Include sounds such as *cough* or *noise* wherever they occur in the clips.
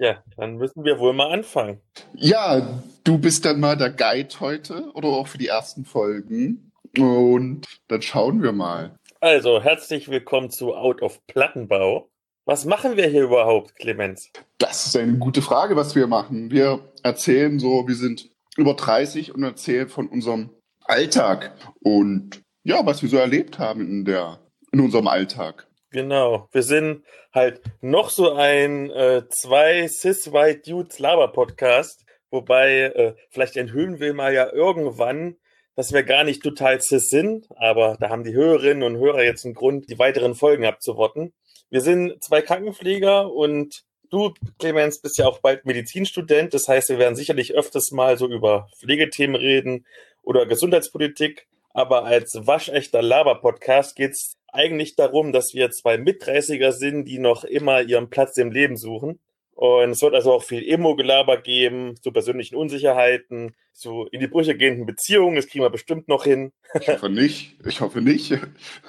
Ja, dann müssen wir wohl mal anfangen. Ja, du bist dann mal der Guide heute oder auch für die ersten Folgen. Und dann schauen wir mal. Also, herzlich willkommen zu Out of Plattenbau. Was machen wir hier überhaupt, Clemens? Das ist eine gute Frage, was wir machen. Wir erzählen so, wir sind über 30 und erzählen von unserem Alltag und ja, was wir so erlebt haben in der in unserem Alltag. Genau, wir sind halt noch so ein äh, zwei cis-white Dudes Laber-Podcast, wobei äh, vielleicht enthüllen wir mal ja irgendwann, dass wir gar nicht total cis sind, aber da haben die Hörerinnen und Hörer jetzt einen Grund, die weiteren Folgen abzuwarten. Wir sind zwei Krankenpfleger und du, Clemens, bist ja auch bald Medizinstudent, das heißt, wir werden sicherlich öfters mal so über Pflegethemen reden oder Gesundheitspolitik, aber als waschechter Laber-Podcast geht's eigentlich darum, dass wir zwei Mitdreißiger sind, die noch immer ihren Platz im Leben suchen. Und es wird also auch viel Emo-Gelaber geben, zu persönlichen Unsicherheiten, zu in die Brüche gehenden Beziehungen. Das kriegen wir bestimmt noch hin. Ich hoffe nicht. Ich hoffe nicht.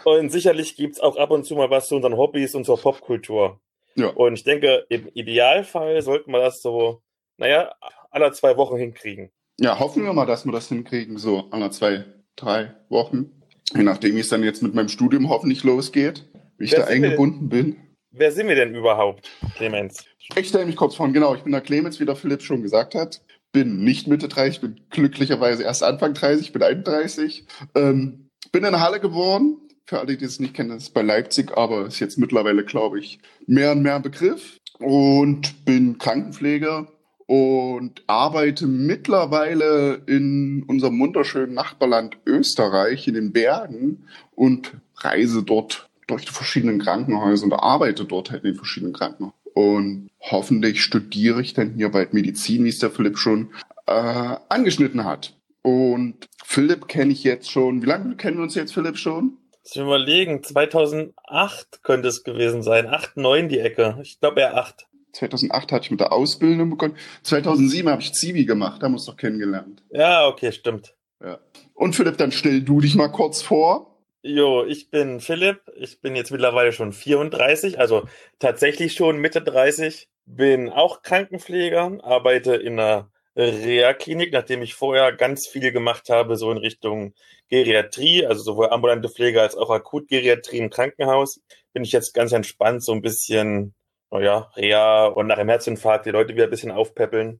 Und sicherlich gibt's auch ab und zu mal was zu unseren Hobbys und zur Popkultur. Ja. Und ich denke, im Idealfall sollten wir das so, naja, alle zwei Wochen hinkriegen. Ja, hoffen wir mal, dass wir das hinkriegen, so alle zwei, drei Wochen. Je nachdem, wie es dann jetzt mit meinem Studium hoffentlich losgeht, wie ich Wer da eingebunden bin. Wer sind wir denn überhaupt, Clemens? Ich stelle mich kurz vor, genau, ich bin der Clemens, wie der Philipp schon gesagt hat. Bin nicht Mitte 30, bin glücklicherweise erst Anfang 30, bin 31. Ähm, bin in Halle geboren. Für alle, die es nicht kennen, das ist bei Leipzig, aber ist jetzt mittlerweile, glaube ich, mehr und mehr ein Begriff. Und bin Krankenpfleger und arbeite mittlerweile in unserem wunderschönen Nachbarland Österreich in den Bergen und reise dort durch die verschiedenen Krankenhäuser und arbeite dort halt in den verschiedenen Krankenhäusern. Und hoffentlich studiere ich dann hier bald Medizin, wie es der Philipp schon äh, angeschnitten hat. Und Philipp kenne ich jetzt schon. Wie lange kennen wir uns jetzt, Philipp, schon? Mich überlegen, 2008 könnte es gewesen sein. 8, 9 die Ecke. Ich glaube eher 8. 2008 hatte ich mit der Ausbildung begonnen. 2007 habe ich Zivi gemacht, da haben wir uns doch kennengelernt. Ja, okay, stimmt. Ja. Und Philipp, dann stell du dich mal kurz vor. Jo, ich bin Philipp. Ich bin jetzt mittlerweile schon 34, also tatsächlich schon Mitte 30. Bin auch Krankenpfleger, arbeite in einer Reha-Klinik, nachdem ich vorher ganz viel gemacht habe, so in Richtung Geriatrie, also sowohl ambulante Pflege als auch Akutgeriatrie im Krankenhaus. Bin ich jetzt ganz entspannt so ein bisschen, naja, Reha und nach einem Herzinfarkt die Leute wieder ein bisschen aufpäppeln.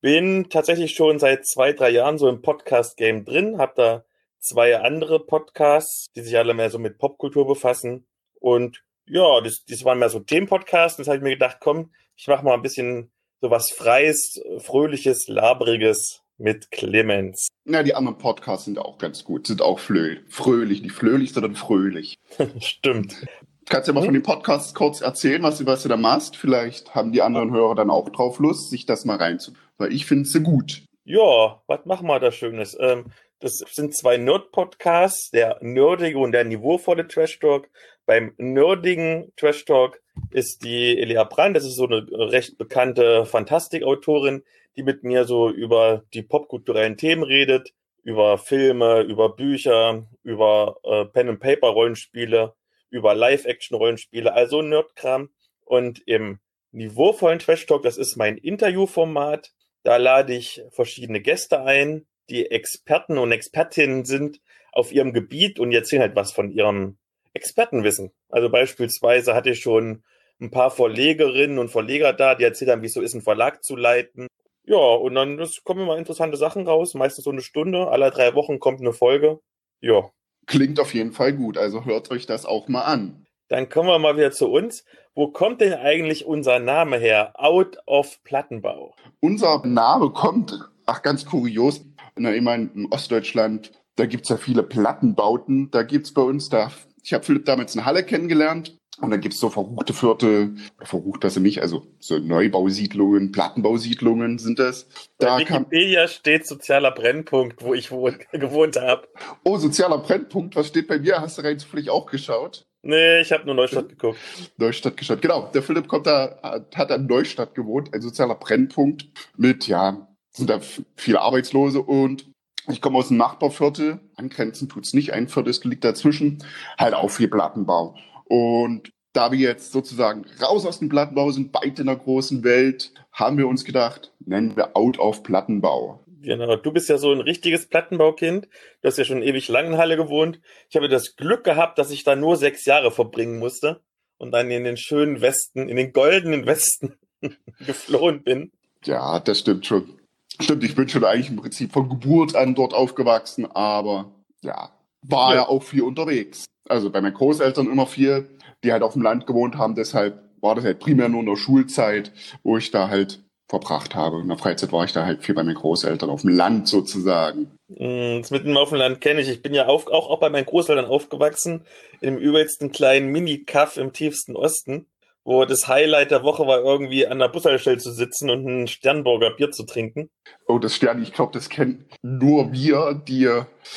Bin tatsächlich schon seit zwei, drei Jahren so im Podcast-Game drin, hab da zwei andere Podcasts, die sich alle mehr so mit Popkultur befassen. Und ja, das, das waren mehr so Themenpodcasts. Das habe ich mir gedacht, komm, ich mache mal ein bisschen so was Freies, Fröhliches, Labriges mit Clemens. Ja, die anderen Podcasts sind auch ganz gut, sind auch flö fröhlich, nicht flöhlich, sondern fröhlich. *laughs* Stimmt. Kannst du ja mal von den Podcasts kurz erzählen, was du, was du da machst? Vielleicht haben die anderen Hörer dann auch drauf Lust, sich das mal reinzu. Weil ich finde sie gut. Ja, was machen wir da Schönes? Ähm, das sind zwei Nerd-Podcasts, der nerdige und der niveauvolle Trash Talk. Beim nerdigen Trash Talk ist die Elia Brand, das ist so eine recht bekannte Fantastikautorin, die mit mir so über die popkulturellen Themen redet, über Filme, über Bücher, über äh, Pen-and-Paper-Rollenspiele, über Live-Action-Rollenspiele, also Nerdkram. Und im niveauvollen Trash Talk, das ist mein Interviewformat, da lade ich verschiedene Gäste ein, die Experten und Expertinnen sind auf ihrem Gebiet und erzählen halt was von ihrem Expertenwissen. Also beispielsweise hatte ich schon ein paar Verlegerinnen und Verleger da, die erzählen dann, wie es so ist, einen Verlag zu leiten. Ja, und dann das kommen immer interessante Sachen raus, meistens so eine Stunde, alle drei Wochen kommt eine Folge. Ja, Klingt auf jeden Fall gut, also hört euch das auch mal an. dann kommen wir mal wieder zu uns. Wo kommt denn eigentlich unser Name her? Out of Plattenbau. Unser Name kommt, ach ganz kurios, na, ich meine, in Ostdeutschland, da gibt's ja viele Plattenbauten. Da gibt's bei uns da, ich habe Philipp damals in Halle kennengelernt und da gibt's so verruchte Viertel, verrucht das nicht, also so Neubausiedlungen, Plattenbausiedlungen sind das. Da Bei kam, Wikipedia steht sozialer Brennpunkt, wo ich wohn, *laughs* gewohnt habe. oh, sozialer Brennpunkt, was steht bei mir? Hast du rein zufällig auch geschaut? Nee, ich habe nur Neustadt geguckt. Neustadt geschaut. Genau, der Philipp kommt da, hat an Neustadt gewohnt, ein sozialer Brennpunkt mit, ja, sind da viele Arbeitslose und ich komme aus dem Nachbarviertel, angrenzen tut's nicht, ein Viertel liegt dazwischen, halt auch viel Plattenbau. Und da wir jetzt sozusagen raus aus dem Plattenbau sind, beide in der großen Welt, haben wir uns gedacht, nennen wir Out auf Plattenbau. Genau, du bist ja so ein richtiges Plattenbaukind. Du hast ja schon ewig lang in Halle gewohnt. Ich habe das Glück gehabt, dass ich da nur sechs Jahre verbringen musste und dann in den schönen Westen, in den goldenen Westen *laughs* geflohen bin. Ja, das stimmt schon. Stimmt, ich bin schon eigentlich im Prinzip von Geburt an dort aufgewachsen, aber ja, war ja, ja auch viel unterwegs. Also bei meinen Großeltern immer viel, die halt auf dem Land gewohnt haben, deshalb war das halt primär nur in der Schulzeit, wo ich da halt verbracht habe. In der Freizeit war ich da halt viel bei meinen Großeltern auf dem Land sozusagen. Mm, das mit dem auf dem Land kenne ich. Ich bin ja auf, auch, auch bei meinen Großeltern aufgewachsen, in dem übelsten kleinen Mini-Kaff im tiefsten Osten wo das Highlight der Woche war, irgendwie an der Bushaltestelle zu sitzen und ein Sternburger Bier zu trinken. Oh, das Stern, ich glaube, das kennen nur wir, die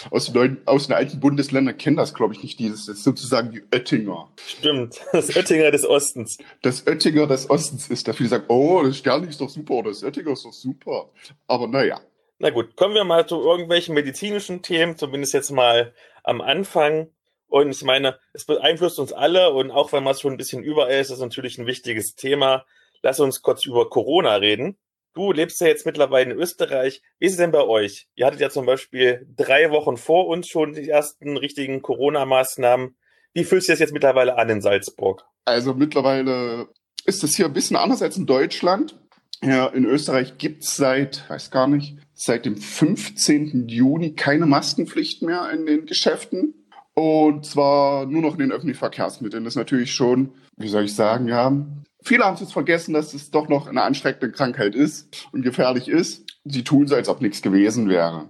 aus den, neuen, aus den alten Bundesländern kennen das, glaube ich, nicht dieses. Das ist sozusagen die Oettinger. Stimmt, *laughs* das Oettinger des Ostens. Das Oettinger des Ostens ist, da viele sagen, oh, das Stern ist doch super, oder das Oettinger ist doch super. Aber naja. Na gut, kommen wir mal zu irgendwelchen medizinischen Themen, zumindest jetzt mal am Anfang. Und ich meine, es beeinflusst uns alle und auch wenn man es schon ein bisschen überall ist, ist natürlich ein wichtiges Thema. Lass uns kurz über Corona reden. Du lebst ja jetzt mittlerweile in Österreich. Wie ist es denn bei euch? Ihr hattet ja zum Beispiel drei Wochen vor uns schon die ersten richtigen Corona-Maßnahmen. Wie fühlst du das jetzt mittlerweile an in Salzburg? Also mittlerweile ist es hier ein bisschen anders als in Deutschland. Ja, in Österreich gibt's seit, weiß gar nicht, seit dem 15. Juni keine Maskenpflicht mehr in den Geschäften. Und zwar nur noch in den öffentlichen Verkehrsmitteln. Das ist natürlich schon, wie soll ich sagen, ja. Viele haben es vergessen, dass es doch noch eine ansteckende Krankheit ist und gefährlich ist. Sie tun so, als ob nichts gewesen wäre.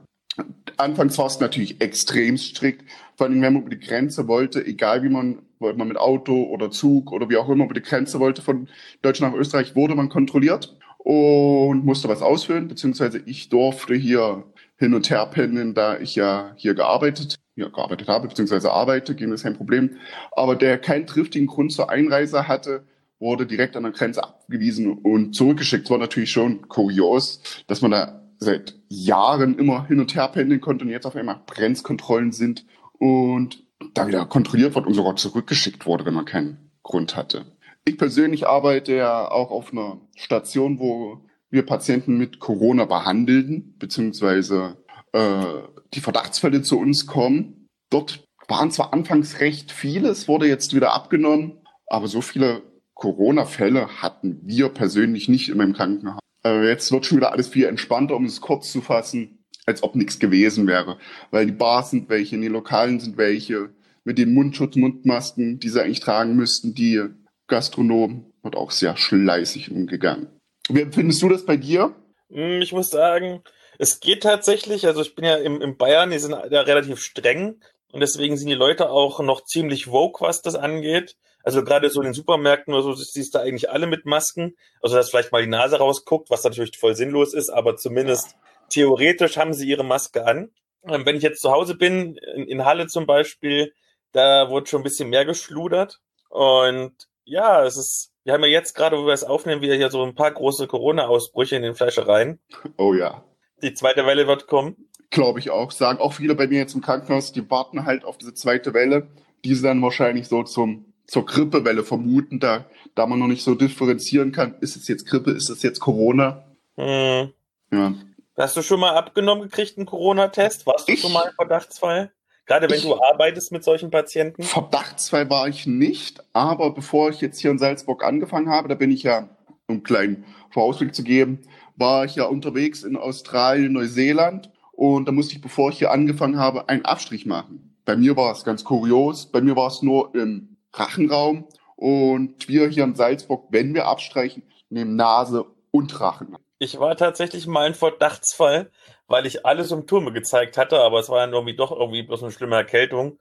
Anfangs war es natürlich extrem strikt. Vor allem, wenn man über die Grenze wollte, egal wie man, wollte man mit Auto oder Zug oder wie auch immer über die Grenze wollte von Deutschland nach Österreich, wurde man kontrolliert und musste was ausfüllen, beziehungsweise ich durfte hier hin und her pendeln, da ich ja hier gearbeitet, ja, gearbeitet habe, beziehungsweise arbeite, ging das kein Problem. Aber der keinen triftigen Grund zur Einreise hatte, wurde direkt an der Grenze abgewiesen und zurückgeschickt. Es war natürlich schon kurios, dass man da seit Jahren immer hin und her pendeln konnte und jetzt auf einmal Grenzkontrollen sind und da wieder kontrolliert wird und sogar zurückgeschickt wurde, wenn man keinen Grund hatte. Ich persönlich arbeite ja auch auf einer Station, wo wir Patienten mit Corona behandeln, beziehungsweise äh, die Verdachtsfälle zu uns kommen. Dort waren zwar anfangs recht viele, es wurde jetzt wieder abgenommen, aber so viele Corona-Fälle hatten wir persönlich nicht in meinem Krankenhaus. Äh, jetzt wird schon wieder alles viel entspannter, um es kurz zu fassen, als ob nichts gewesen wäre. Weil die Bars sind welche, die Lokalen sind welche, mit den Mundschutz, Mundmasken, die sie eigentlich tragen müssten, die Gastronomen, wird auch sehr schleißig umgegangen. Wie empfindest du das bei dir? Hm, ich muss sagen, es geht tatsächlich. Also ich bin ja im, im Bayern, die sind ja relativ streng und deswegen sind die Leute auch noch ziemlich woke, was das angeht. Also gerade so in den Supermärkten oder so siehst du eigentlich alle mit Masken. Also dass vielleicht mal die Nase rausguckt, was natürlich voll sinnlos ist, aber zumindest theoretisch haben sie ihre Maske an. Ähm, wenn ich jetzt zu Hause bin, in, in Halle zum Beispiel, da wurde schon ein bisschen mehr geschludert. Und ja, es ist, wir haben ja jetzt gerade, wo wir es aufnehmen, wieder hier so ein paar große Corona-Ausbrüche in den Fleischereien. Oh ja. Die zweite Welle wird kommen. Glaube ich auch. Sagen auch viele bei mir jetzt im Krankenhaus, die warten halt auf diese zweite Welle, die sie dann wahrscheinlich so zum, zur Grippewelle vermuten, da, da man noch nicht so differenzieren kann, ist es jetzt Grippe, ist es jetzt Corona? Hm. Ja. Hast du schon mal abgenommen gekriegt, einen Corona-Test? Warst du ich? schon mal ein Verdachtsfall? Gerade wenn ich, du arbeitest mit solchen Patienten? Verdachtsfrei war ich nicht, aber bevor ich jetzt hier in Salzburg angefangen habe, da bin ich ja, um einen kleinen Vorausblick zu geben, war ich ja unterwegs in Australien, Neuseeland und da musste ich, bevor ich hier angefangen habe, einen Abstrich machen. Bei mir war es ganz kurios, bei mir war es nur im Rachenraum und wir hier in Salzburg, wenn wir abstreichen, nehmen Nase und Rachen. Ich war tatsächlich mal ein Verdachtsfall, weil ich alle Symptome gezeigt hatte, aber es war dann irgendwie doch irgendwie bloß eine schlimme Erkältung.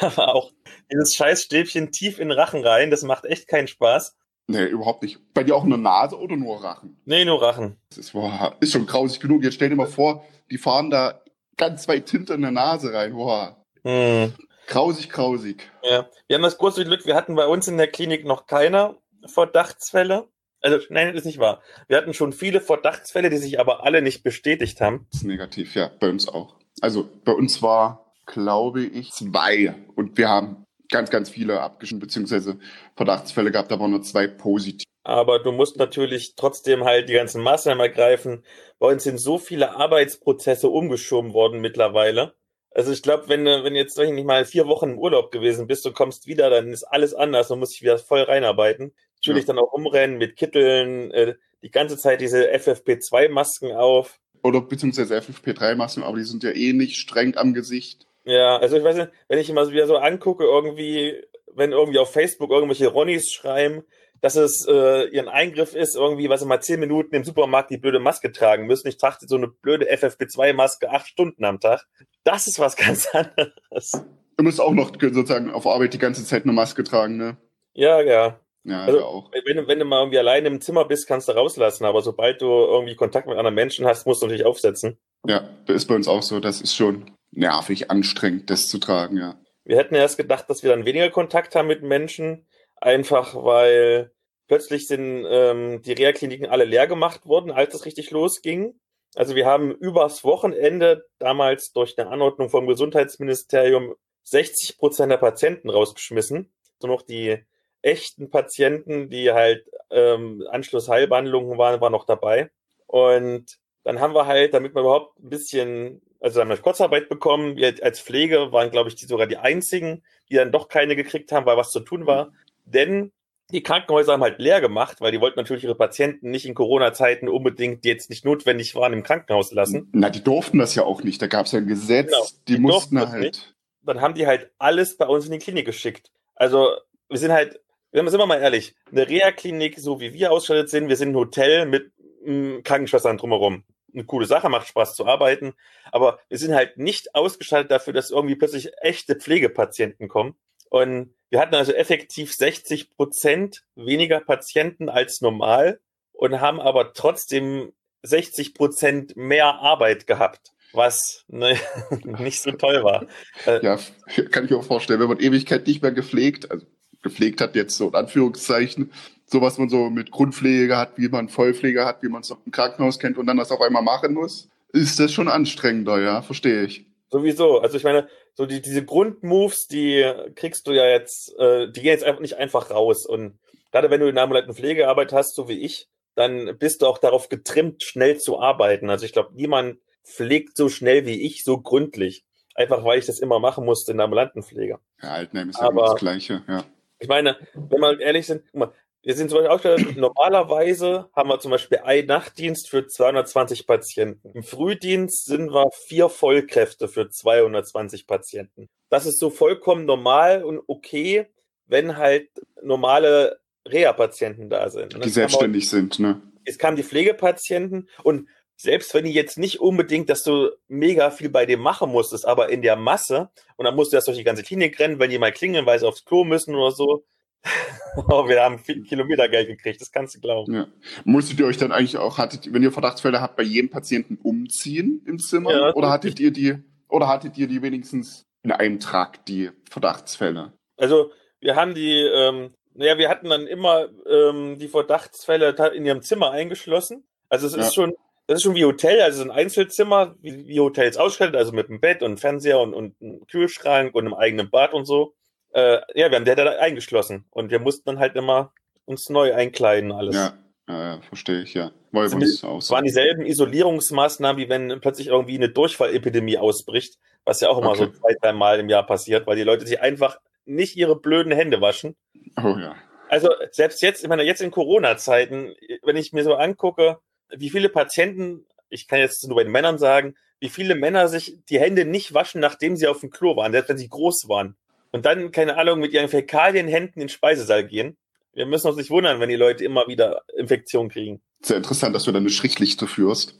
Aber *laughs* auch dieses Scheißstäbchen tief in den Rachen rein, das macht echt keinen Spaß. Nee, überhaupt nicht. Bei dir auch nur Nase oder nur Rachen? Nee, nur Rachen. Das ist, boah, ist schon grausig genug. Jetzt stell dir mal vor, die fahren da ganz weit hinter in der Nase rein. Boah. Hm. Grausig, grausig. Ja, wir haben das große Glück, wir hatten bei uns in der Klinik noch keine Verdachtsfälle. Also, nein, das ist nicht wahr. Wir hatten schon viele Verdachtsfälle, die sich aber alle nicht bestätigt haben. Das ist negativ, ja, bei uns auch. Also, bei uns war, glaube ich, zwei. Und wir haben ganz, ganz viele abgeschnitten, beziehungsweise Verdachtsfälle gehabt, aber nur zwei positiv. Aber du musst natürlich trotzdem halt die ganzen Maßnahmen ergreifen. Bei uns sind so viele Arbeitsprozesse umgeschoben worden mittlerweile. Also ich glaube, wenn du wenn jetzt sag ich nicht mal vier Wochen im Urlaub gewesen bist, du kommst wieder, dann ist alles anders und musst dich wieder voll reinarbeiten. Natürlich ja. dann auch umrennen mit Kitteln, äh, die ganze Zeit diese FFP2-Masken auf. Oder beziehungsweise FFP3-Masken, aber die sind ja eh nicht streng am Gesicht. Ja, also ich weiß nicht, wenn ich immer wieder so angucke, irgendwie, wenn irgendwie auf Facebook irgendwelche Ronnies schreiben, dass es äh, ihren Eingriff ist, irgendwie, was sie mal zehn Minuten im Supermarkt die blöde Maske tragen müssen. Ich trage so eine blöde FFP2-Maske acht Stunden am Tag. Das ist was *laughs* ganz anderes. Du musst auch noch sozusagen auf Arbeit die ganze Zeit eine Maske tragen, ne? Ja, ja. Ja, also, auch. Wenn, du, wenn du mal irgendwie alleine im Zimmer bist, kannst du rauslassen, aber sobald du irgendwie Kontakt mit anderen Menschen hast, musst du natürlich aufsetzen. Ja, das ist bei uns auch so. Das ist schon nervig, anstrengend, das zu tragen, ja. Wir hätten erst gedacht, dass wir dann weniger Kontakt haben mit Menschen, einfach weil plötzlich sind ähm, die Reha-Kliniken alle leer gemacht worden, als es richtig losging. Also wir haben übers Wochenende damals durch eine Anordnung vom Gesundheitsministerium 60 Prozent der Patienten rausgeschmissen. So noch die echten Patienten, die halt ähm, Anschlussheilbehandlungen waren, waren noch dabei. Und dann haben wir halt, damit wir überhaupt ein bisschen, also dann haben wir Kurzarbeit bekommen. Wir als Pflege waren, glaube ich, die, sogar die einzigen, die dann doch keine gekriegt haben, weil was zu tun war. Denn die Krankenhäuser haben halt leer gemacht, weil die wollten natürlich ihre Patienten nicht in Corona-Zeiten unbedingt, die jetzt nicht notwendig waren, im Krankenhaus lassen. Na, die durften das ja auch nicht. Da gab es ja ein Gesetz, genau, die, die mussten halt. Nicht. Dann haben die halt alles bei uns in die Klinik geschickt. Also wir sind halt, sind wir mal ehrlich, eine Reha-Klinik, so wie wir ausgestattet sind, wir sind ein Hotel mit m, mm, Krankenschwestern drumherum. Eine coole Sache, macht Spaß zu arbeiten, aber wir sind halt nicht ausgestattet dafür, dass irgendwie plötzlich echte Pflegepatienten kommen. Und wir hatten also effektiv 60 Prozent weniger Patienten als normal und haben aber trotzdem 60 Prozent mehr Arbeit gehabt, was ne, *laughs* nicht so toll war. Äh, ja, *laughs* kann ich mir auch vorstellen, wenn man Ewigkeit nicht mehr gepflegt, also gepflegt hat jetzt so in Anführungszeichen, so was man so mit Grundpflege hat, wie man Vollpflege hat, wie man es auch im Krankenhaus kennt und dann das auf einmal machen muss, ist das schon anstrengender, ja, verstehe ich. Sowieso. Also ich meine, so die, diese Grundmoves, die kriegst du ja jetzt, äh, die gehen jetzt einfach nicht einfach raus. Und gerade wenn du in der ambulanten Pflegearbeit hast, so wie ich, dann bist du auch darauf getrimmt, schnell zu arbeiten. Also ich glaube, niemand pflegt so schnell wie ich, so gründlich. Einfach weil ich das immer machen musste in der ambulanten Pflege. Ja, Altenheim ist ja Aber das Gleiche, ja. Ich meine, wenn wir ehrlich sind, guck mal, wir sind zum Beispiel auch normalerweise haben wir zum Beispiel einen Nachtdienst für 220 Patienten. Im Frühdienst sind wir vier Vollkräfte für 220 Patienten. Das ist so vollkommen normal und okay, wenn halt normale Reha-Patienten da sind. Die selbstständig sind, ne? Es kamen die Pflegepatienten und selbst wenn die jetzt nicht unbedingt, dass du mega viel bei dem machen musstest, aber in der Masse, und dann musst du erst durch die ganze Klinik rennen, wenn die mal klingeln, weil sie aufs Klo müssen oder so, *laughs* oh, wir haben viel Kilometer Geld gekriegt, das kannst du glauben. Ja. Musstet ihr euch dann eigentlich auch, hattet, wenn ihr Verdachtsfälle habt, bei jedem Patienten umziehen im Zimmer? Ja, oder hattet ihr die, oder hattet ihr die wenigstens in einem Trakt, die Verdachtsfälle? Also, wir haben die, ähm, naja, wir hatten dann immer ähm, die Verdachtsfälle in ihrem Zimmer eingeschlossen. Also es ja. ist schon, das ist schon wie Hotel, also ein Einzelzimmer, wie, wie Hotels ausgestattet, also mit einem Bett und Fernseher und, und einem Kühlschrank und einem eigenen Bad und so äh, ja, wir haben der da eingeschlossen und wir mussten dann halt immer uns neu einkleiden alles. Ja, ja, verstehe ich, ja. War also es auch so. waren dieselben Isolierungsmaßnahmen, wie wenn plötzlich irgendwie eine Durchfallepidemie ausbricht, was ja auch immer okay. so zwei, drei Mal im Jahr passiert, weil die Leute sich einfach nicht ihre blöden Hände waschen. Oh ja. Also selbst jetzt, ich meine, jetzt in Corona-Zeiten, wenn ich mir so angucke, wie viele Patienten, ich kann jetzt nur bei den Männern sagen, wie viele Männer sich die Hände nicht waschen, nachdem sie auf dem Klo waren, selbst wenn sie groß waren und dann, keine Ahnung, mit ihren Fäkalienhänden in den Speisesaal gehen. Wir müssen uns nicht wundern, wenn die Leute immer wieder Infektionen kriegen. Sehr interessant, dass du da eine Strichliste führst.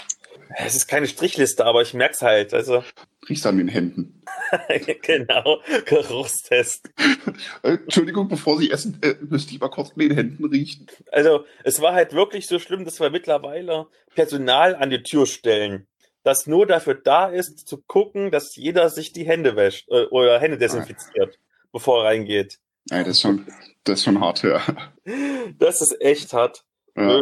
Es ist keine Strichliste, aber ich merk's halt. Also. Riechst an den Händen. *laughs* genau, Geruchstest. *laughs* Entschuldigung, bevor Sie essen, äh, müsst ihr mal kurz mit den Händen riechen. Also, es war halt wirklich so schlimm, dass wir mittlerweile Personal an die Tür stellen das nur dafür da ist, zu gucken, dass jeder sich die Hände wäscht äh, oder Hände desinfiziert, ah. bevor er reingeht. Ja, das ist schon, das ist schon hart, ja. Das ist echt hart. Ja.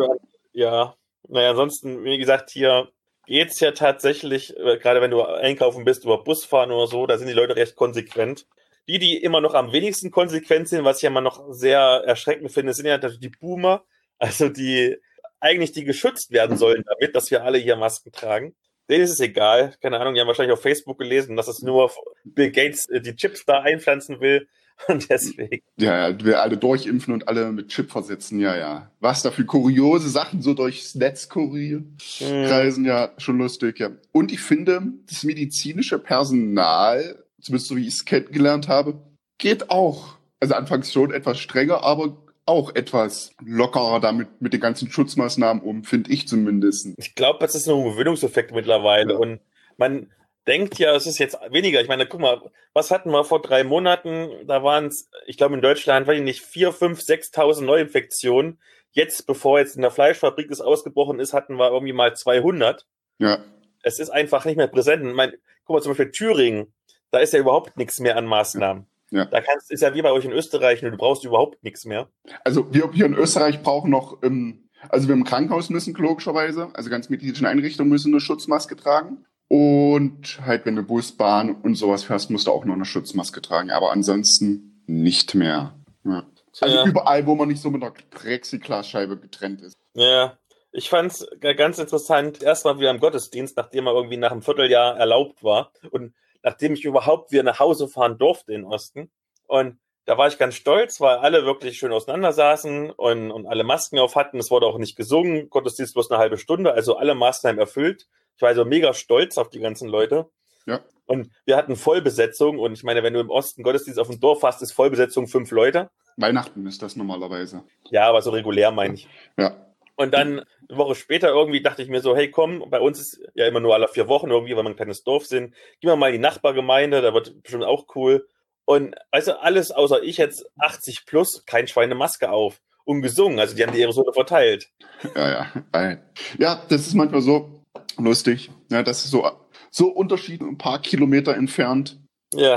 ja. Naja, ansonsten, wie gesagt, hier geht's ja tatsächlich, äh, gerade wenn du einkaufen bist, über Busfahren oder so, da sind die Leute recht konsequent. die, die immer noch am wenigsten konsequent sind, was ich ja immer noch sehr erschreckend finde, sind ja die Boomer, also die eigentlich die geschützt werden sollen damit, dass wir alle hier Masken tragen. Denen ist es egal. Keine Ahnung, die haben wahrscheinlich auf Facebook gelesen, dass es nur Bill Gates äh, die Chips da einpflanzen will. Und *laughs* deswegen. Ja, ja, wir alle durchimpfen und alle mit Chip versetzen, ja, ja. Was da für kuriose Sachen so durchs Netz kurieren, hm. kreisen, ja, schon lustig, ja. Und ich finde, das medizinische Personal, zumindest so wie ich es kennengelernt habe, geht auch. Also anfangs schon etwas strenger, aber auch etwas lockerer damit mit den ganzen Schutzmaßnahmen um, finde ich zumindest. Ich glaube, das ist ein Gewöhnungseffekt mittlerweile. Ja. Und man denkt ja, es ist jetzt weniger. Ich meine, guck mal, was hatten wir vor drei Monaten? Da waren es, ich glaube, in Deutschland, weiß ich nicht, vier, fünf, sechstausend Neuinfektionen. Jetzt, bevor jetzt in der Fleischfabrik das ausgebrochen ist, hatten wir irgendwie mal 200. Ja. Es ist einfach nicht mehr präsent. Ich meine, guck mal, zum Beispiel Thüringen, da ist ja überhaupt nichts mehr an Maßnahmen. Ja. Da kannst, ist ja wie bei euch in Österreich, du brauchst überhaupt nichts mehr. Also wir hier in Österreich brauchen noch, ähm, also wir im Krankenhaus müssen logischerweise, also ganz medizinischen Einrichtungen müssen eine Schutzmaske tragen. Und halt, wenn du Bus, Bahn und sowas fährst, musst du auch noch eine Schutzmaske tragen. Aber ansonsten nicht mehr. Ja. Also ja. überall, wo man nicht so mit einer Plexiglasscheibe getrennt ist. Ja, ich fand's ganz interessant. Erstmal wieder im Gottesdienst, nachdem er irgendwie nach einem Vierteljahr erlaubt war. Und nachdem ich überhaupt wieder nach Hause fahren durfte in Osten. Und da war ich ganz stolz, weil alle wirklich schön auseinander saßen und, und alle Masken auf hatten. Es wurde auch nicht gesungen, Gottesdienst bloß eine halbe Stunde, also alle Maßnahmen erfüllt. Ich war also mega stolz auf die ganzen Leute. Ja. Und wir hatten Vollbesetzung und ich meine, wenn du im Osten Gottesdienst auf dem Dorf hast, ist Vollbesetzung fünf Leute. Weihnachten ist das normalerweise. Ja, aber so regulär meine ich. Ja. Und dann eine Woche später irgendwie dachte ich mir so, hey komm, bei uns ist ja immer nur alle vier Wochen irgendwie, weil wir ein kleines Dorf sind. Gehen wir mal in die Nachbargemeinde, da wird bestimmt auch cool. Und also alles außer ich jetzt 80 plus, kein Schweine Maske auf. Und gesungen, also die haben die Aerosole verteilt. Ja, ja. Ja, das ist manchmal so lustig. Ja, das ist so, so Unterschied ein paar Kilometer entfernt. Ja.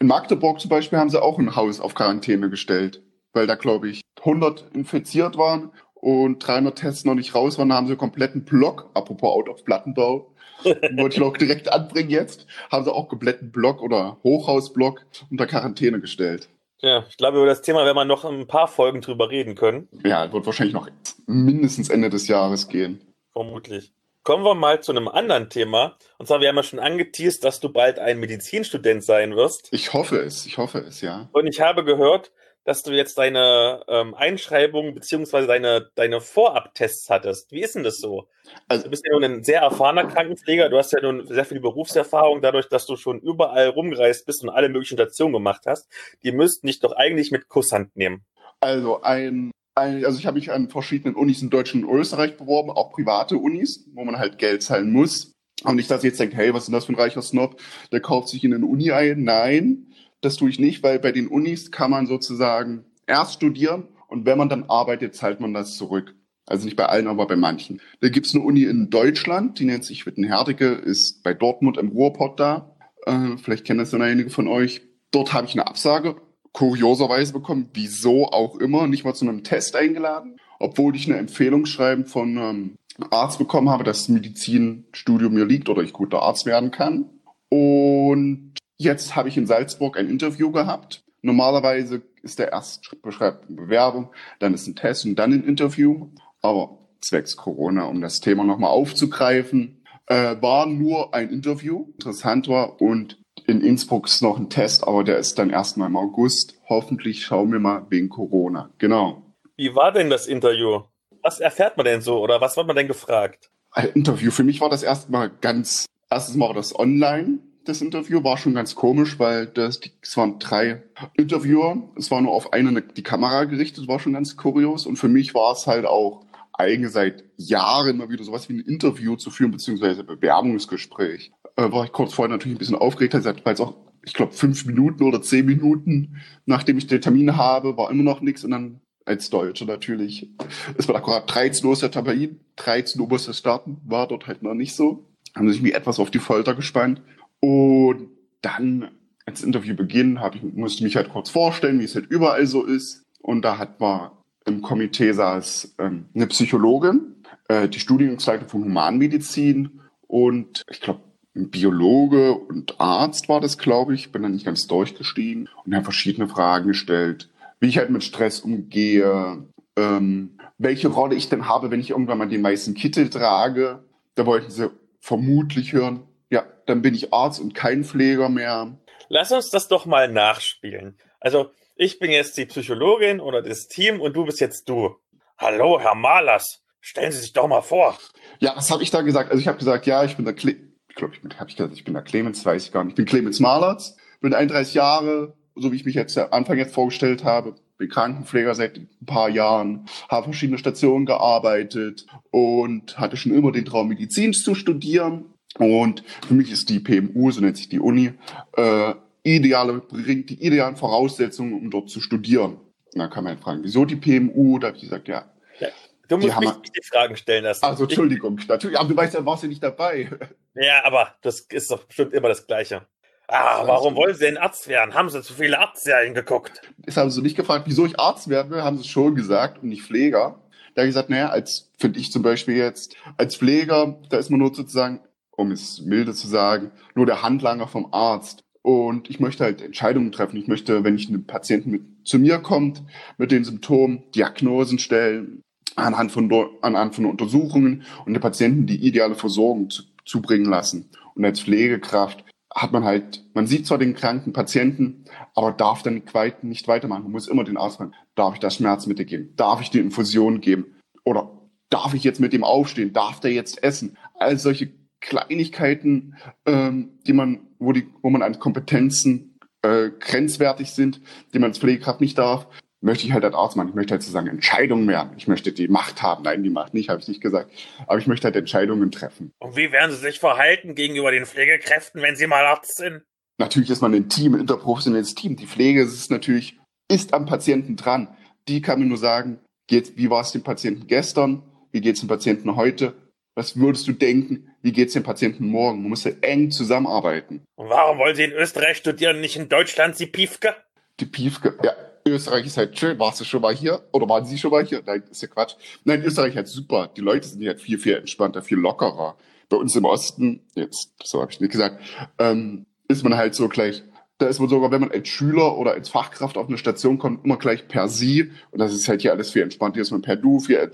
In Magdeburg zum Beispiel haben sie auch ein Haus auf Quarantäne gestellt, weil da, glaube ich, 100 infiziert waren und 300 Tests noch nicht raus waren, haben sie kompletten Block, apropos Out of Plattenbau, *laughs* wollte ich auch direkt anbringen jetzt, haben sie auch kompletten Block oder Hochhausblock unter Quarantäne gestellt. Ja, ich glaube, über das Thema werden wir noch ein paar Folgen drüber reden können. Ja, wird wahrscheinlich noch mindestens Ende des Jahres gehen. Vermutlich. Kommen wir mal zu einem anderen Thema. Und zwar, wir haben ja schon angeteased, dass du bald ein Medizinstudent sein wirst. Ich hoffe es, ich hoffe es, ja. Und ich habe gehört, dass du jetzt deine ähm, Einschreibung beziehungsweise deine, deine Vorabtests hattest. Wie ist denn das so? Also, du bist ja nun ein sehr erfahrener Krankenpfleger, du hast ja nun sehr viel Berufserfahrung, dadurch, dass du schon überall rumgereist bist und alle möglichen Stationen gemacht hast. Die müssten dich doch eigentlich mit Kusshand nehmen. Also ein, ein also ich habe mich an verschiedenen Unis in Deutschland und Österreich beworben, auch private Unis, wo man halt Geld zahlen muss. Und nicht, dass ihr jetzt denkt, hey, was ist denn das für ein reicher Snob, der kauft sich in eine Uni ein. Nein, das tue ich nicht, weil bei den Unis kann man sozusagen erst studieren und wenn man dann arbeitet, zahlt man das zurück. Also nicht bei allen, aber bei manchen. Da gibt es eine Uni in Deutschland, die nennt sich Wittenherdecke, ist bei Dortmund im Ruhrpott da. Äh, vielleicht kennen das dann einige von euch. Dort habe ich eine Absage, kurioserweise bekommen, wieso auch immer, nicht mal zu einem Test eingeladen, obwohl ich eine Empfehlungsschreiben von einem Arzt bekommen habe, dass das Medizinstudium mir liegt oder ich guter Arzt werden kann. Und Jetzt habe ich in Salzburg ein Interview gehabt. Normalerweise ist der Schritt beschreibt eine Bewerbung, dann ist ein Test und dann ein Interview. Aber zwecks Corona, um das Thema nochmal aufzugreifen, äh, war nur ein Interview. Interessant war und in Innsbruck ist noch ein Test, aber der ist dann erstmal im August. Hoffentlich schauen wir mal wegen Corona. Genau. Wie war denn das Interview? Was erfährt man denn so oder was wird man denn gefragt? Ein Interview. Für mich war das erstmal ganz, erstens mal war das online das Interview war schon ganz komisch, weil das, es waren drei Interviewer. Es war nur auf eine die Kamera gerichtet, war schon ganz kurios. Und für mich war es halt auch eigentlich seit Jahren mal wieder sowas wie ein Interview zu führen, beziehungsweise Bewerbungsgespräch. Äh, war ich kurz vorher natürlich ein bisschen aufgeregt, weil es auch, ich glaube, fünf Minuten oder zehn Minuten, nachdem ich den Termin habe, war immer noch nichts. Und dann als Deutscher natürlich. Es war akkurat 13 Uhr ist der Termin, 13 Uhr musste starten, war dort halt noch nicht so. Haben sich mir etwas auf die Folter gespannt. Und dann, als Interview beginnt, hab ich, musste mich halt kurz vorstellen, wie es halt überall so ist. Und da hat man im Komitee saß ähm, eine Psychologin, äh, die Studiengangsleitung von Humanmedizin und ich glaube ein Biologe und Arzt war das, glaube ich. Bin dann nicht ganz durchgestiegen und habe verschiedene Fragen gestellt, wie ich halt mit Stress umgehe, ähm, welche Rolle ich denn habe, wenn ich irgendwann mal den weißen Kittel trage. Da wollten sie vermutlich hören, ja, dann bin ich Arzt und kein Pfleger mehr. Lass uns das doch mal nachspielen. Also, ich bin jetzt die Psychologin oder das Team und du bist jetzt du. Hallo, Herr Malers. Stellen Sie sich doch mal vor. Ja, was habe ich da gesagt? Also ich habe gesagt, ja, ich bin der Cle ich glaube, ich habe ich gesagt, ich bin der Clemens, weiß ich gar nicht. Ich bin Clemens Malertz, bin 31 Jahre, so wie ich mich jetzt am Anfang jetzt vorgestellt habe, bin Krankenpfleger seit ein paar Jahren, habe verschiedene Stationen gearbeitet und hatte schon immer den Traum, Medizin zu studieren. Und für mich ist die PMU, so nennt sich die Uni, äh, ideale, bringt die idealen Voraussetzungen, um dort zu studieren. Und dann kann man halt fragen, wieso die PMU? Da habe ich gesagt, ja. ja du musst mich nicht die Fragen stellen lassen. Also, Entschuldigung, natürlich, aber du weißt ja, warst ja nicht dabei. Ja, aber das ist doch bestimmt immer das Gleiche. Ah, warum wollen Sie denn Arzt werden? Haben Sie zu viele Arztserien geguckt? Das haben Sie nicht gefragt, wieso ich Arzt werden will, haben Sie schon gesagt und nicht Pfleger. Da habe ich gesagt, naja, als, finde ich zum Beispiel jetzt, als Pfleger, da ist man nur sozusagen, um es milde zu sagen, nur der Handlanger vom Arzt. Und ich möchte halt Entscheidungen treffen. Ich möchte, wenn ich einen Patienten mit zu mir kommt, mit den Symptomen, Diagnosen stellen, anhand von, anhand von Untersuchungen und den Patienten die ideale Versorgung zu, zubringen lassen. Und als Pflegekraft hat man halt, man sieht zwar den kranken Patienten, aber darf dann nicht weitermachen. Man muss immer den Arzt fragen, darf ich das Schmerzmittel geben? Darf ich die Infusion geben? Oder darf ich jetzt mit dem aufstehen? Darf der jetzt essen? All solche Kleinigkeiten, ähm, die man, wo die, wo man an Kompetenzen äh, grenzwertig sind, die man als Pflegekraft nicht darf, möchte ich halt als Arzt machen. Ich möchte halt sozusagen Entscheidungen werden. Ich möchte die Macht haben. Nein, die Macht nicht, habe ich nicht gesagt. Aber ich möchte halt Entscheidungen treffen. Und wie werden Sie sich verhalten gegenüber den Pflegekräften, wenn Sie mal Arzt sind? Natürlich ist man ein Team, ein interprofessionelles Team. Die Pflege ist natürlich, ist am Patienten dran. Die kann mir nur sagen, geht, wie war es dem Patienten gestern? Wie geht es dem Patienten heute? Was würdest du denken? Wie geht es dem Patienten morgen? Man muss ja eng zusammenarbeiten. Und warum wollen Sie in Österreich studieren, nicht in Deutschland, Sie Piefke? Die Piefke, ja, Österreich ist halt schön. Warst du schon mal hier? Oder waren Sie schon mal hier? Nein, ist ja Quatsch. Nein, Österreich halt super. Die Leute sind halt viel, viel entspannter, viel lockerer. Bei uns im Osten, jetzt, so habe ich nicht gesagt, ähm, ist man halt so gleich, da ist man sogar, wenn man als Schüler oder als Fachkraft auf eine Station kommt, immer gleich per Sie. Und das ist halt hier alles viel entspannter. Hier ist man per Du, viel,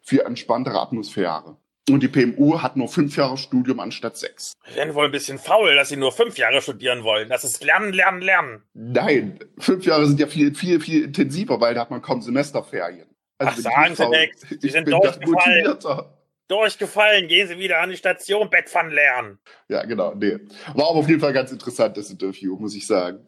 viel entspanntere Atmosphäre. Und die PMU hat nur fünf Jahre Studium anstatt sechs. Sie sind wohl ein bisschen faul, dass Sie nur fünf Jahre studieren wollen. Das ist Lernen, Lernen, Lernen. Nein, fünf Jahre sind ja viel, viel, viel intensiver, weil da hat man kaum Semesterferien. Also Ach, sagen Sie nichts. Sie sind durchgefallen. Durchgefallen. Gehen Sie wieder an die Station Bettpfannen lernen. Ja, genau. Nee. War aber auf jeden Fall ganz interessant, das Interview, muss ich sagen.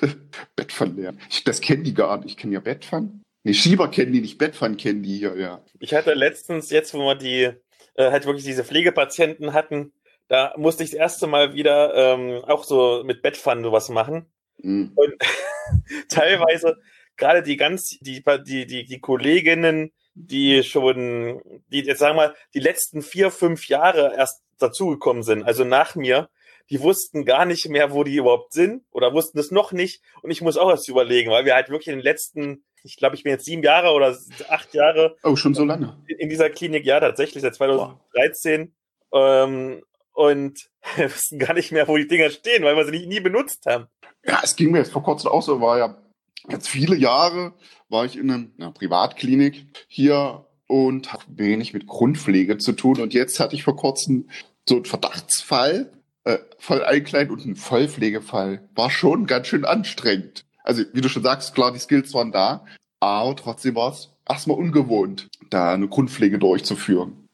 *laughs* Bettpfannen lernen. Ich, das kennen die gar nicht. Ich kenne ja Bettpfannen. Nee, Schieber kennen die nicht, Bettpfannen kennen die hier, ja. Ich hatte letztens, jetzt wo wir die äh, halt wirklich diese Pflegepatienten hatten, da musste ich das erste Mal wieder ähm, auch so mit Bettpfannen sowas machen. Mhm. Und *laughs* teilweise gerade die ganz, die, die, die, die Kolleginnen, die schon, die jetzt sagen wir mal, die letzten vier, fünf Jahre erst dazugekommen sind, also nach mir, die wussten gar nicht mehr, wo die überhaupt sind oder wussten es noch nicht. Und ich muss auch erst überlegen, weil wir halt wirklich in den letzten ich glaube, ich bin jetzt sieben Jahre oder acht Jahre. Oh, schon so lange. In dieser Klinik, ja, tatsächlich, seit 2013. Ähm, und *laughs* wir wussten gar nicht mehr, wo die Dinger stehen, weil wir sie nie, nie benutzt haben. Ja, es ging mir jetzt vor kurzem auch so, war ja jetzt viele Jahre, war ich in einer, einer Privatklinik hier und habe wenig mit Grundpflege zu tun. Und jetzt hatte ich vor kurzem so einen Verdachtsfall, äh, voll einkleid und einen Vollpflegefall. War schon ganz schön anstrengend also wie du schon sagst, klar, die Skills waren da, aber trotzdem war es erstmal ungewohnt, da eine Grundpflege durchzuführen.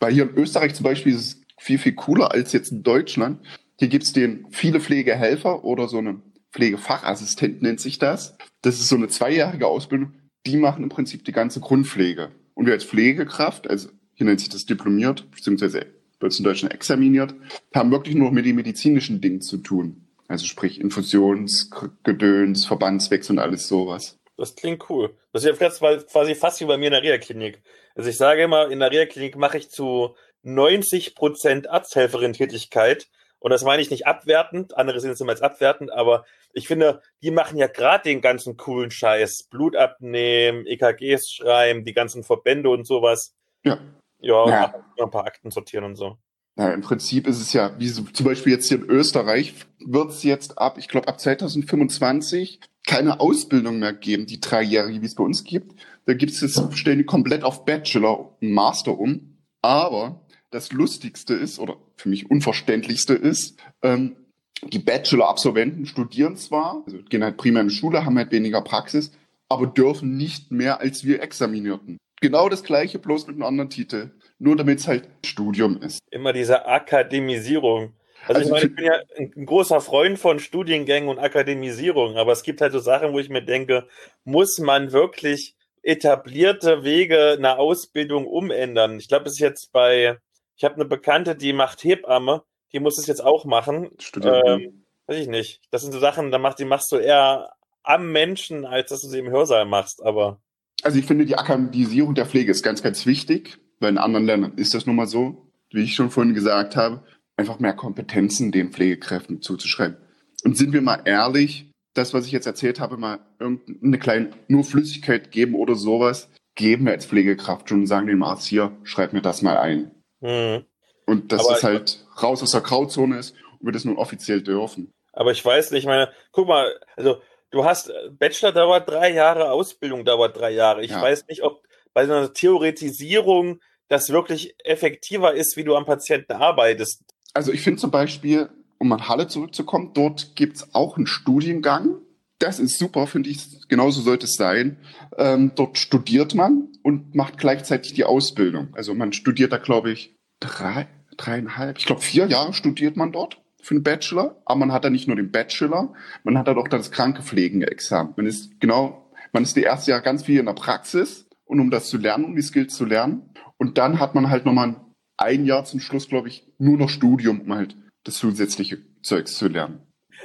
Weil hier in Österreich zum Beispiel ist es viel, viel cooler als jetzt in Deutschland. Hier gibt es den viele Pflegehelfer oder so eine Pflegefachassistent nennt sich das. Das ist so eine zweijährige Ausbildung. Die machen im Prinzip die ganze Grundpflege. Und wir als Pflegekraft, also hier nennt sich das diplomiert, beziehungsweise wird es in Deutschland examiniert, haben wirklich nur mit den medizinischen Dingen zu tun. Also sprich Infusionsgedöns, Verbandswechsel und alles sowas. Das klingt cool. Das ist ja quasi fast wie bei mir in der Reha-Klinik. Also ich sage immer, in der Reha-Klinik mache ich zu 90 Prozent Arzthelferin-Tätigkeit. Und das meine ich nicht abwertend, andere sehen es immer als abwertend, aber ich finde, die machen ja gerade den ganzen coolen Scheiß. Blut abnehmen, EKGs schreiben, die ganzen Verbände und sowas. Ja. Ja, ja. ein paar Akten sortieren und so. Na, im Prinzip ist es ja, wie so, zum Beispiel jetzt hier in Österreich, wird es jetzt ab, ich glaube ab 2025 keine Ausbildung mehr geben, die dreijährige, wie es bei uns gibt. Da gibt es jetzt, stellen die komplett auf Bachelor und Master um. Aber das Lustigste ist, oder für mich Unverständlichste ist, ähm, die Bachelor-Absolventen studieren zwar, also gehen halt primär in die Schule, haben halt weniger Praxis, aber dürfen nicht mehr als wir Examinierten. Genau das gleiche, bloß mit einem anderen Titel. Nur damit es halt Studium ist. Immer diese Akademisierung. Also, also ich, meine, ich bin ja ein großer Freund von Studiengängen und Akademisierung, aber es gibt halt so Sachen, wo ich mir denke, muss man wirklich etablierte Wege einer Ausbildung umändern? Ich glaube, es ist jetzt bei, ich habe eine Bekannte, die macht Hebamme, die muss es jetzt auch machen. Ähm, weiß ich nicht. Das sind so Sachen, da machst, die machst du eher am Menschen, als dass du sie im Hörsaal machst, aber. Also ich finde, die Akademisierung der Pflege ist ganz, ganz wichtig, weil in anderen Ländern ist das nun mal so, wie ich schon vorhin gesagt habe, einfach mehr Kompetenzen den Pflegekräften zuzuschreiben. Und sind wir mal ehrlich, das, was ich jetzt erzählt habe, mal irgendeine kleine, nur Flüssigkeit geben oder sowas, geben wir als Pflegekraft schon und sagen dem Arzt hier, schreib mir das mal ein. Mhm. Und dass es halt raus aus der Grauzone ist und wir das nun offiziell dürfen. Aber ich weiß nicht, ich meine, guck mal, also du hast, Bachelor dauert drei Jahre, Ausbildung dauert drei Jahre. Ich ja. weiß nicht, ob bei so einer Theoretisierung das wirklich effektiver ist, wie du am Patienten arbeitest. Also ich finde zum Beispiel, um an Halle zurückzukommen, dort gibt's auch einen Studiengang. Das ist super, finde ich. Genauso sollte es sein. Ähm, dort studiert man und macht gleichzeitig die Ausbildung. Also man studiert da, glaube ich, drei, dreieinhalb, ich glaube vier Jahre studiert man dort für einen Bachelor, aber man hat da nicht nur den Bachelor, man hat da auch das Krankepflegen-Examen. Man ist genau, man ist die erste Jahr ganz viel in der Praxis und um das zu lernen, um die Skills zu lernen. Und dann hat man halt nochmal ein Jahr zum Schluss, glaube ich, nur noch Studium, um halt das zusätzliche Zeugs zu lernen.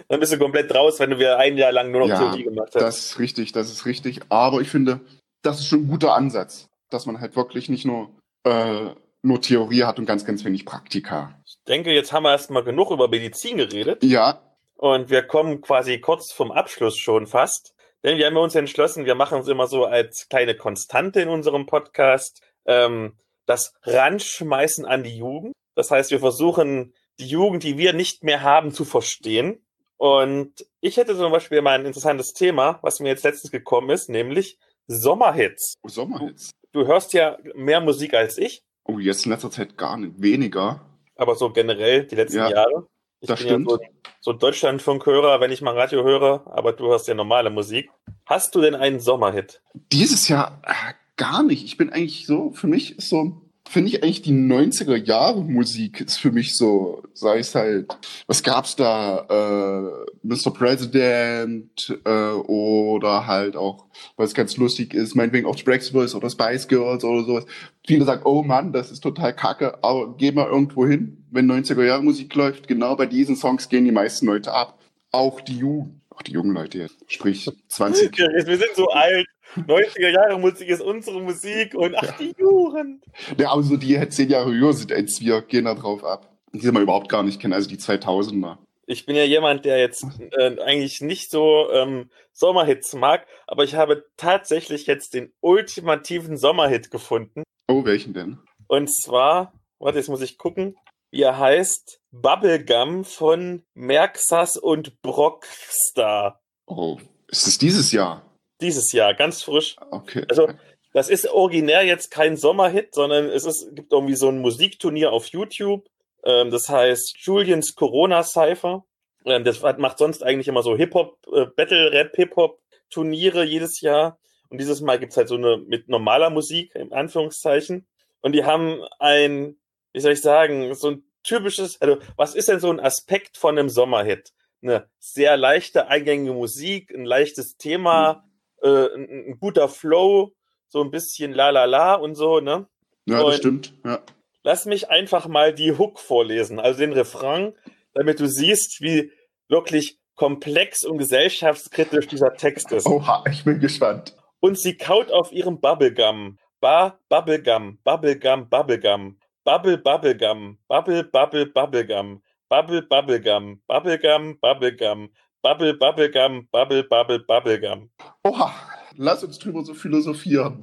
Dann bist du komplett raus, wenn du wieder ein Jahr lang nur noch ja, Theorie gemacht hast. Das ist richtig, das ist richtig. Aber ich finde, das ist schon ein guter Ansatz, dass man halt wirklich nicht nur äh, nur Theorie hat und ganz, ganz wenig Praktika. Ich denke, jetzt haben wir erstmal genug über Medizin geredet. Ja. Und wir kommen quasi kurz vom Abschluss schon fast. Denn wir haben uns entschlossen, wir machen es immer so als kleine Konstante in unserem Podcast, ähm, das Ranschmeißen an die Jugend. Das heißt, wir versuchen, die Jugend, die wir nicht mehr haben, zu verstehen. Und ich hätte zum Beispiel mal ein interessantes Thema, was mir jetzt letztens gekommen ist, nämlich Sommerhits. Oh, Sommerhits. Du, du hörst ja mehr Musik als ich. Oh, jetzt in letzter Zeit gar nicht. Weniger. Aber so generell die letzten ja, Jahre. Ich das bin stimmt. ja so, so Deutschlandfunkhörer, wenn ich mal Radio höre, aber du hast ja normale Musik. Hast du denn einen Sommerhit? Dieses Jahr äh, gar nicht. Ich bin eigentlich so, für mich ist so finde ich eigentlich die 90er Jahre Musik ist für mich so, sei es halt, was gab's da, äh, Mr. President äh, oder halt auch, was ganz lustig ist, meinetwegen auch Drax Boys oder Spice Girls oder sowas. Viele sagen, oh Mann, das ist total kacke, aber geh mal irgendwo hin, wenn 90er Jahre Musik läuft, genau bei diesen Songs gehen die meisten Leute ab. Auch die Jugend. Auch die jungen Leute jetzt, sprich 20. *laughs* Wir sind so alt. 90er Jahre Musik ist unsere Musik und ach, die Jugend. Ja, aber so die zehn Jahre höher sind als wir, gehen da drauf ab. Die man überhaupt gar nicht kennen, also die 2000er. Ich bin ja jemand, der jetzt äh, eigentlich nicht so ähm, Sommerhits mag, aber ich habe tatsächlich jetzt den ultimativen Sommerhit gefunden. Oh, welchen denn? Und zwar, warte, jetzt muss ich gucken, wie er heißt, Bubblegum von Merxas und Brockstar. Oh, ist es dieses Jahr? Dieses Jahr, ganz frisch. Okay. Also, das ist originär jetzt kein Sommerhit, sondern es ist, gibt irgendwie so ein Musikturnier auf YouTube. Ähm, das heißt Julians Corona Cypher. Ähm, das hat, macht sonst eigentlich immer so Hip-Hop, äh, Battle-Rap, Hip-Hop-Turniere jedes Jahr. Und dieses Mal gibt's halt so eine mit normaler Musik, im Anführungszeichen. Und die haben ein, wie soll ich sagen, so ein typisches, also was ist denn so ein Aspekt von einem Sommerhit? Eine sehr leichte, eingängige Musik, ein leichtes Thema, äh, ein, ein, guter Flow, so ein bisschen la la la und so, ne? Ja, das stimmt, ja. Lass mich einfach mal die Hook vorlesen, also den Refrain, damit du siehst, wie wirklich komplex und gesellschaftskritisch dieser Text ist. Oha, ich bin gespannt. Und sie kaut auf ihrem Bubblegum. Ba, Bubblegum, Bubblegum, Bubblegum. Bubble, Bubblegum, Bubble, Bubble, Bubblegum. Bubble, Bubblegum, Bubblegum, Bubblegum. Bubble, Bubblegum, Bubble, Bubble, Bubblegum. Oha, lass uns drüber so philosophieren.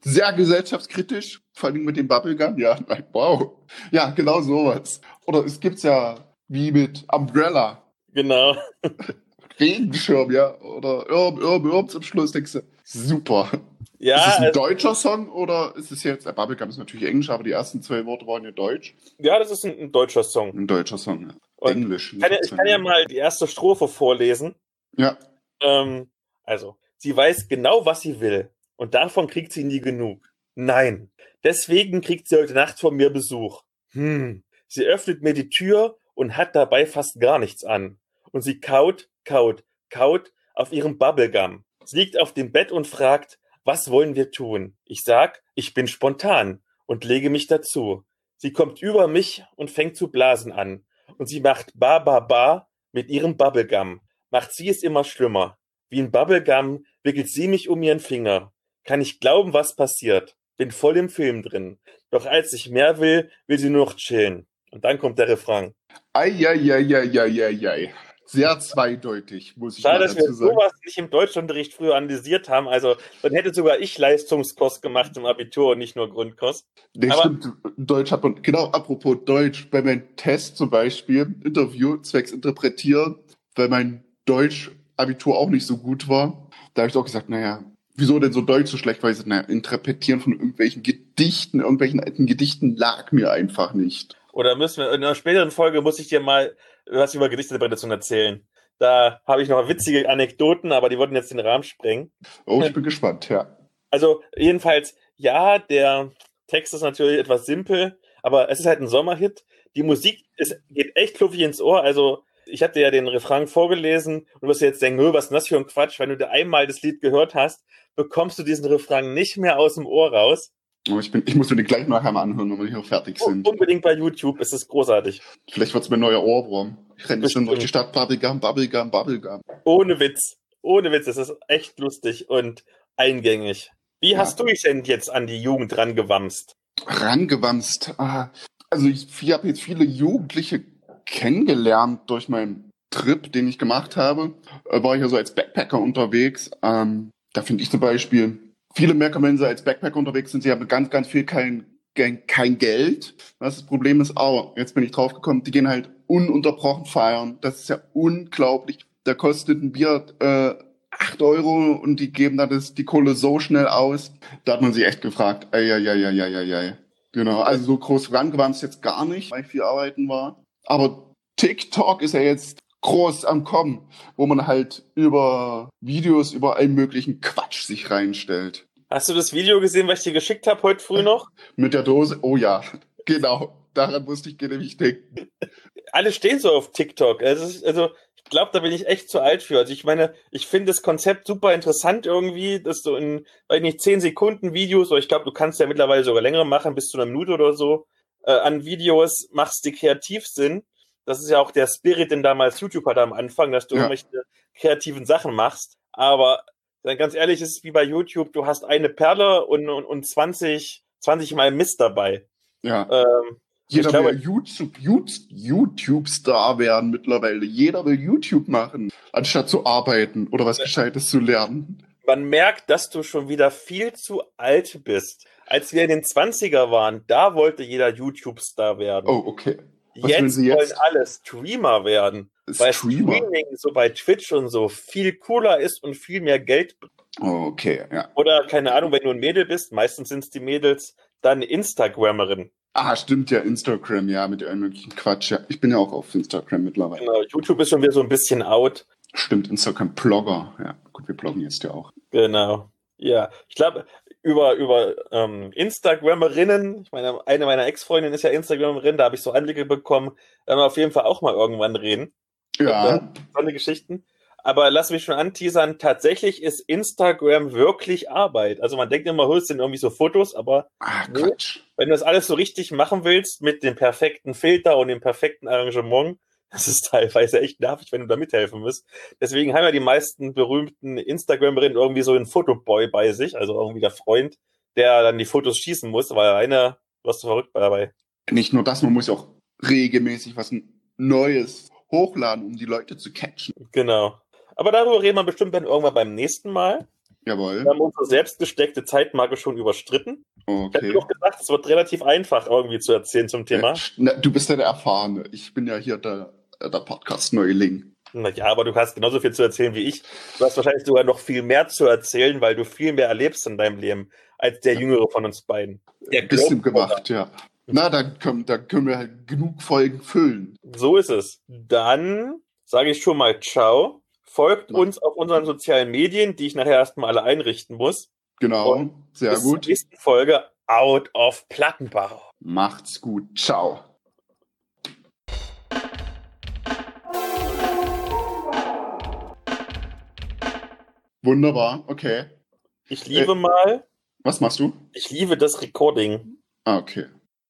Sehr gesellschaftskritisch, vor allem mit dem Bubblegum. Ja, wow. Ja, genau sowas. Oder es gibt's ja wie mit Umbrella. Genau. Regenschirm, ja. Oder Irm, Irm, Irm zum Schluss, denkst du, super. Ja, ist es ein also, deutscher Song oder ist es jetzt, äh, Bubblegum ist natürlich Englisch, aber die ersten zwei Worte waren ja deutsch. ja, das ist ein, ein deutscher Song. Ein deutscher Song, ja. Englisch. Ich kann, ja, ich kann ja mal die erste Strophe vorlesen. Ja, Ähm, also, sie weiß genau, was sie will. Und davon kriegt sie nie genug. Nein. Deswegen kriegt sie heute Nacht von mir Besuch. Hm. Sie öffnet mir die Tür und hat dabei fast gar nichts an. Und sie kaut, kaut, kaut auf ihrem Bubblegum. Sie liegt auf dem Bett und fragt, was wollen wir tun? Ich sag, ich bin spontan und lege mich dazu. Sie kommt über mich und fängt zu blasen an. Und sie macht ba ba ba mit ihrem Bubblegum. Macht sie es immer schlimmer. Wie ein Bubblegum wickelt sie mich um ihren Finger. Kann ich glauben, was passiert. Bin voll im Film drin. Doch als ich mehr will, will sie nur noch chillen. Und dann kommt der Refrain. Eieieiei. Sehr zweideutig, muss ich Schade, mal dass wir dazu sagen. sowas nicht im Deutschunterricht früher analysiert haben. Also, dann hätte sogar ich Leistungskurs gemacht im Abitur und nicht nur Grundkurs. Nee, Aber- stimmt. Deutsch hat man, genau, apropos Deutsch, bei meinem Test zum Beispiel, Interview, zwecks Interpretieren, weil mein Deutsch-Abitur auch nicht so gut war, da habe ich auch gesagt, naja, wieso denn so Deutsch so schlecht? Weil ich, naja, Interpretieren von irgendwelchen Gedichten, irgendwelchen alten Gedichten lag mir einfach nicht. Oder müssen wir, in einer späteren Folge muss ich dir mal was über Gedichteinterpretation erzählen. Da habe ich noch witzige Anekdoten, aber die würden jetzt den Rahmen sprengen. Oh, ich bin gespannt, ja. Also jedenfalls, ja, der Text ist natürlich etwas simpel, aber es ist halt ein Sommerhit. Die Musik ist, geht echt kluffig ins Ohr. Also ich hatte ja den Refrain vorgelesen und du wirst jetzt denken, "Nö, was ist das für ein Quatsch? Wenn du dir einmal das Lied gehört hast, bekommst du diesen Refrain nicht mehr aus dem Ohr raus. Oh, ich, bin, ich muss mir den gleich nachher mal anhören, wenn wir hier fertig sind. Unbedingt bei YouTube, es ist großartig. Vielleicht wird's mein neuer Ohrwurm. Ich renne dann durch die Stadt, Bubblegum, Bubblegum, Bubblegum. Ohne Witz. Ohne Witz, es ist echt lustig und eingängig. Wie Ja. hast du dich denn jetzt an die Jugend rangewamst? rangewamst. Ah, Also ich, ich habe jetzt viele Jugendliche kennengelernt durch meinen Trip, den ich gemacht habe. Äh, War ich ja so als Backpacker unterwegs. Ähm, da finde ich zum Beispiel, viele merken, wenn sie als Backpacker unterwegs sind, sie haben ganz, ganz viel kein, kein, Geld. Das Problem ist, auch, jetzt bin ich draufgekommen, die gehen halt ununterbrochen feiern. Das ist ja unglaublich. Da kostet ein Bier äh, 8 Euro und die geben dann das, die Kohle so schnell aus. Da hat man sich echt gefragt, ey, ey, ey, ey, ey, ey. Genau, also so groß rangewandt jetzt gar nicht, weil ich viel arbeiten war. Aber TikTok ist ja jetzt groß am Kommen, wo man halt über Videos, über allen möglichen Quatsch sich reinstellt. Hast du das Video gesehen, was ich dir geschickt habe heute früh noch? *laughs* Mit der Dose, oh ja, *laughs* genau, daran musste ich nämlich denken. *laughs* Alle stehen so auf TikTok. Also, ist- also ich glaube, da bin ich echt zu alt für. Also ich meine, ich finde das Konzept super interessant irgendwie, dass du in, weiß nicht, 10 Sekunden Videos, oder ich glaube, du kannst ja mittlerweile sogar längere machen, bis zu einer Minute oder so, äh, an Videos machst, die kreativ sind. Das ist ja auch der Spirit, den damals YouTube hatte am Anfang, dass du Ja. irgendwelche kreativen Sachen machst. Aber dann ganz ehrlich, ist es wie bei YouTube, du hast eine Perle und, und, und 20, 20 Mal Mist dabei. Ja, Ähm, jeder glaube- will YouTube, YouTube, YouTube-Star werden mittlerweile. Jeder will YouTube machen, anstatt zu arbeiten oder was Gescheites zu lernen. man merkt, dass du schon wieder viel zu alt bist. Als wir in den 20er waren, da wollte jeder YouTube-Star werden. Oh, okay. Was jetzt, Sie jetzt? wollen alle Streamer werden. Weil Streamer. Streaming so bei Twitch und so viel cooler ist und viel mehr Geld. bringt. Okay, ja. Oder keine Ahnung, wenn du ein Mädel bist, meistens sind es die Mädels, dann Instagrammerin. Ah, stimmt ja, Instagram, ja, mit möglichen Quatsch. Ja. Ich bin ja auch auf Instagram mittlerweile. Genau, YouTube ist schon wieder so ein bisschen out. Stimmt, Instagram-Blogger. Ja, gut, wir bloggen jetzt ja auch. Genau. Ja, ich glaube, über, über ähm, Instagrammerinnen, ich meine, eine meiner Ex-Freundinnen ist ja Instagramerin, da habe ich so Anblicke bekommen, werden wir auf jeden Fall auch mal irgendwann reden. Ja, So eine Geschichten. Aber lass mich schon anteasern, tatsächlich ist Instagram wirklich Arbeit. Also man denkt immer, holst sind irgendwie so Fotos, aber ah, Nee. Wenn du das alles so richtig machen willst, mit dem perfekten Filter und dem perfekten Arrangement, das ist teilweise echt nervig, wenn du da mithelfen musst. Deswegen haben ja die meisten berühmten Instagramerinnen irgendwie so einen Fotoboy bei sich, also irgendwie der Freund, der dann die Fotos schießen muss, weil einer, du verrückt dabei. Nicht nur das, man muss ja auch regelmäßig was Neues hochladen, um die Leute zu catchen. Genau. Aber darüber reden wir bestimmt dann irgendwann beim nächsten Mal. Jawohl. Wir haben unsere selbstgesteckte Zeitmarke schon überstritten. Ich Okay. hätte doch gesagt, es wird relativ einfach irgendwie zu erzählen zum Thema. Na, du bist ja der Erfahrene. Ich bin ja hier der, der Podcast-Neuling. Naja, aber du hast genauso viel zu erzählen wie ich. Du hast wahrscheinlich sogar noch viel mehr zu erzählen, weil du viel mehr erlebst in deinem Leben als der Jüngere von uns beiden. Der Bisschen Globetrotter. gemacht, ja. Na, dann können, dann können wir halt genug Folgen füllen. So ist es. Dann sage ich schon mal Ciao. Folgt Ja. uns auf unseren sozialen Medien, die ich nachher erstmal alle einrichten muss. Genau. Und Sehr Bis zur gut. nächsten Folge Out of Plattenbau. Macht's gut. Ciao. Wunderbar. Okay. Ich liebe mal, Was machst du? ich liebe das Recording. Ah, okay.